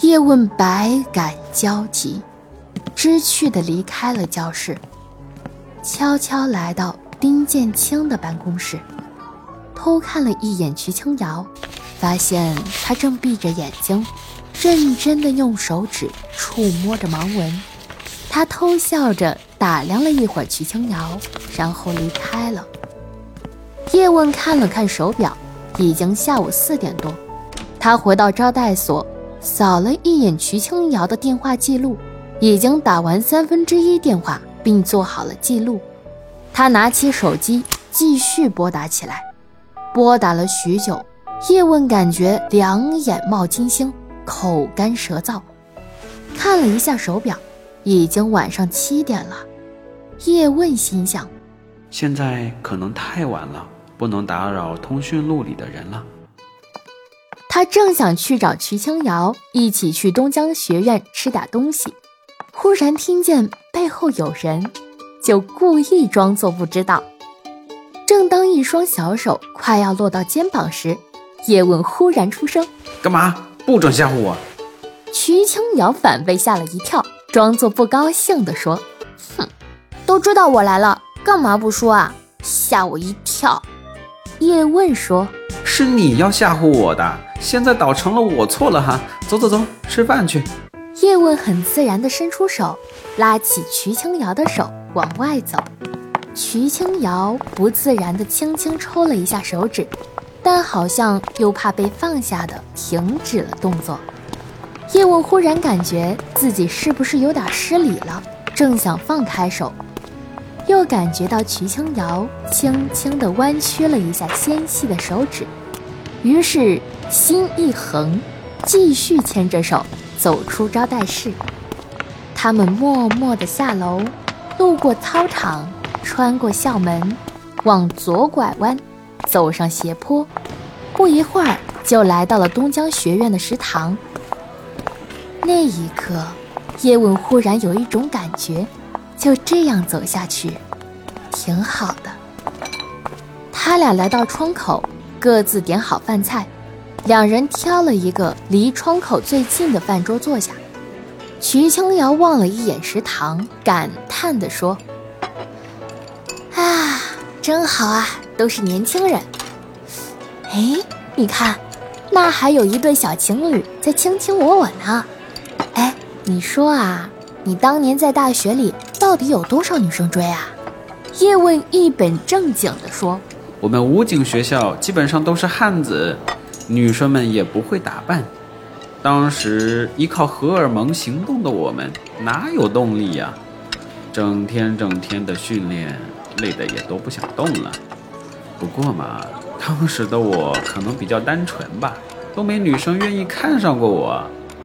叶问百感交集，知趣地离开了教室，悄悄来到丁建清的办公室，偷看了一眼瞿青瑶，发现他正闭着眼睛，认真地用手指触摸着盲文。他偷笑着打量了一会儿瞿青瑶，然后离开了。叶问看了看手表，已经下午四点多。他回到招待所，扫了一眼瞿青瑶的电话记录，已经打完三分之一电话，并做好了记录。他拿起手机继续拨打起来，拨打了许久，叶问感觉两眼冒金星，口干舌燥。看了一下手表。已经晚上七点了，叶问心想：现在可能太晚了，不能打扰通讯录里的人了。他正想去找瞿青瑶一起去东江学院吃点东西，忽然听见背后有人，就故意装作不知道。正当一双小手快要落到肩膀时，叶问忽然出声：“干嘛？不准吓唬我！”瞿青瑶反被吓了一跳。装作不高兴地说：“哼，都知道我来了，干嘛不说啊？吓我一跳。”叶问说：“是你要吓唬我的，现在倒成了我错了哈。走走走，吃饭去。”叶问很自然地伸出手，拉起瞿青瑶的手往外走。瞿青瑶不自然地轻轻抽了一下手指，但好像又怕被放下的，停止了动作。叶问忽然感觉自己是不是有点失礼了，正想放开手，又感觉到瞿青瑶轻轻地弯曲了一下纤细的手指，于是心一横，继续牵着手走出招待室。他们默默地下楼，路过操场，穿过校门，往左拐弯，走上斜坡，不一会儿就来到了东江学院的食堂。那一刻，叶问忽然有一种感觉，就这样走下去，挺好的。他俩来到窗口，各自点好饭菜，两人挑了一个离窗口最近的饭桌坐下。徐青瑶望了一眼食堂，感叹地说：“啊，真好啊，都是年轻人。哎，你看，那还有一对小情侣在卿卿我我呢。”哎你说啊，你当年在大学里到底有多少女生追啊？叶问一本正经地说：“我们武警学校基本上都是汉子，女生们也不会打扮。当时依靠荷尔蒙行动的我们哪有动力呀？整天整天的训练，累得也都不想动了。不过嘛，当时的我可能比较单纯吧，都没女生愿意看上过我。”